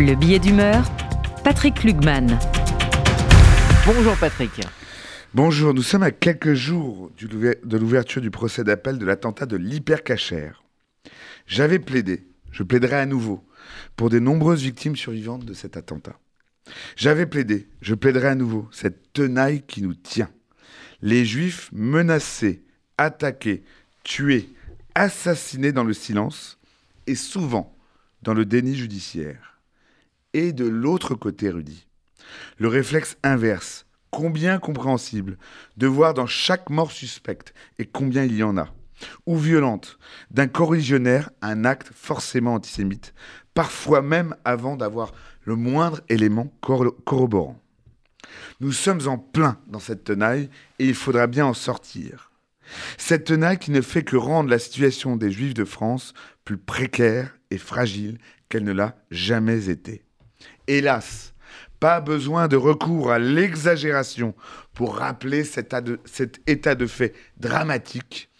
Le billet d'humeur, Patrick Lugman. Bonjour Patrick. Bonjour, nous sommes à quelques jours de l'ouverture du procès d'appel de l'attentat de l'hypercachère. J'avais plaidé, je plaiderai à nouveau, pour des nombreuses victimes survivantes de cet attentat. J'avais plaidé, je plaiderai à nouveau, cette tenaille qui nous tient. Les juifs menacés, attaqués, tués, assassinés dans le silence et souvent dans le déni judiciaire. Et de l'autre côté, Rudy, le réflexe inverse, combien compréhensible, de voir dans chaque mort suspecte, et combien il y en a, ou violente, d'un corrigionnaire un acte forcément antisémite, parfois même avant d'avoir le moindre élément corro- corroborant. Nous sommes en plein dans cette tenaille et il faudra bien en sortir. Cette tenaille qui ne fait que rendre la situation des Juifs de France plus précaire et fragile qu'elle ne l'a jamais été. Hélas, pas besoin de recours à l'exagération pour rappeler cet, état de- fait dramatique.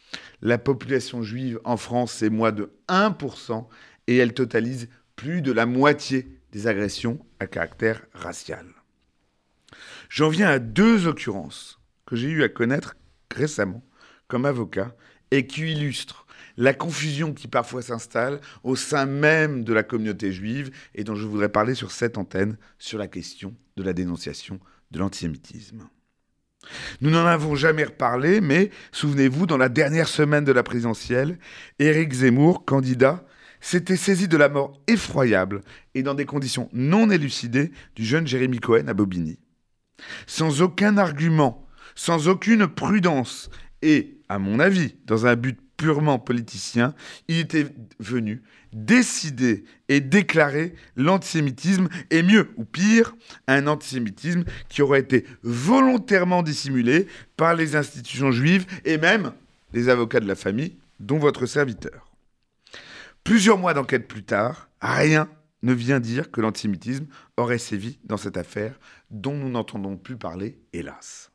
La population juive en France est moins de 1% et elle totalise plus de la moitié des agressions à caractère racial. J'en viens à deux occurrences que j'ai eu à connaître récemment comme avocat et qui illustrent la confusion qui parfois s'installe au sein même de la communauté juive et dont je voudrais parler sur cette antenne sur la question de la dénonciation de l'antisémitisme. Nous n'en avons jamais reparlé, mais souvenez-vous, dans la dernière semaine de la présidentielle, Éric Zemmour, candidat, s'était saisi de la mort effroyable et dans des conditions non élucidées du jeune Jérémy Cohen à Bobigny. Sans aucun argument, sans aucune prudence et, à mon avis, dans un but purement politicien, il était venu décider et déclarer l'antisémitisme, et mieux ou pire, un antisémitisme qui aurait été volontairement dissimulé par les institutions juives et même les avocats de la famille, dont votre serviteur. Plusieurs mois d'enquête plus tard, rien ne vient dire que l'antisémitisme aurait sévi dans cette affaire dont nous n'entendons plus parler, hélas.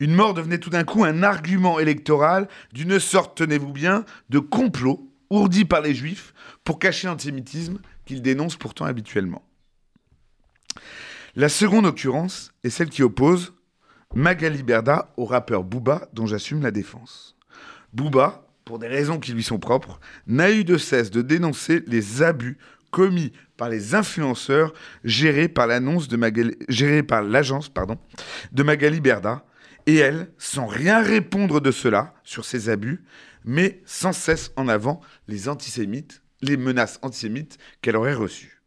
Une mort devenait tout d'un coup un argument électoral d'une sorte, tenez-vous bien, de complot ourdi par les juifs pour cacher l'antisémitisme qu'ils dénoncent pourtant habituellement. La seconde occurrence est celle qui oppose Magali Berda au rappeur Booba dont j'assume la défense. Booba, pour des raisons qui lui sont propres, n'a eu de cesse de dénoncer les abus commis par les influenceurs gérés par de l'agence de Magali Berda, et elle, sans rien répondre de cela sur ces abus, met sans cesse en avant les antisémites, les menaces antisémites qu'elle aurait reçues.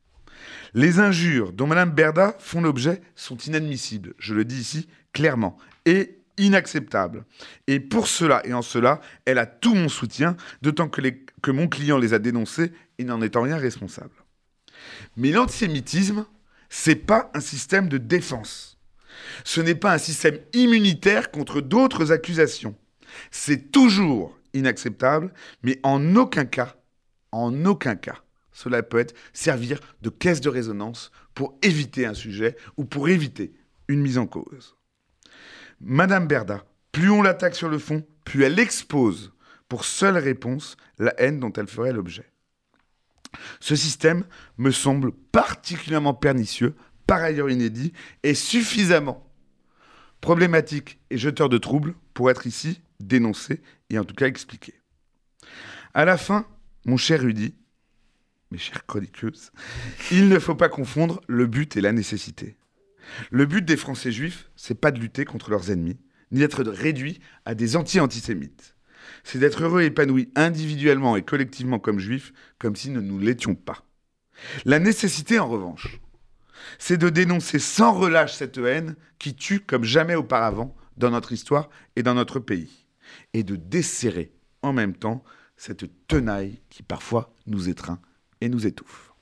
Les injures dont Madame Berda font l'objet sont inadmissibles, je le dis ici clairement, et inacceptables. Et pour cela et en cela, elle a tout mon soutien, d'autant que, que mon client les a dénoncés et n'en est en rien responsable. Mais l'antisémitisme, c'est pas un système de défense. Ce n'est pas un système immunitaire contre d'autres accusations. C'est toujours inacceptable, mais en aucun cas, en aucun cas, cela peut être servir de caisse de résonance pour éviter un sujet ou pour éviter une mise en cause. Madame Berda, plus on l'attaque sur le fond, plus elle expose pour seule réponse la haine dont elle ferait l'objet. Ce système me semble particulièrement pernicieux, par ailleurs inédit, et suffisamment problématique et jeteur de troubles pour être ici dénoncé et en tout cas expliqué. À la fin, mon cher Rudy, mes chères chroniqueuses, il ne faut pas confondre le but et la nécessité. Le but des Français juifs, c'est pas de lutter contre leurs ennemis, ni d'être réduits à des anti-antisémites. C'est d'être heureux et épanoui individuellement et collectivement comme juifs, comme si nous ne nous l'étions pas. La nécessité, en revanche, c'est de dénoncer sans relâche cette haine qui tue comme jamais auparavant dans notre histoire et dans notre pays, et de desserrer en même temps cette tenaille qui parfois nous étreint et nous étouffe.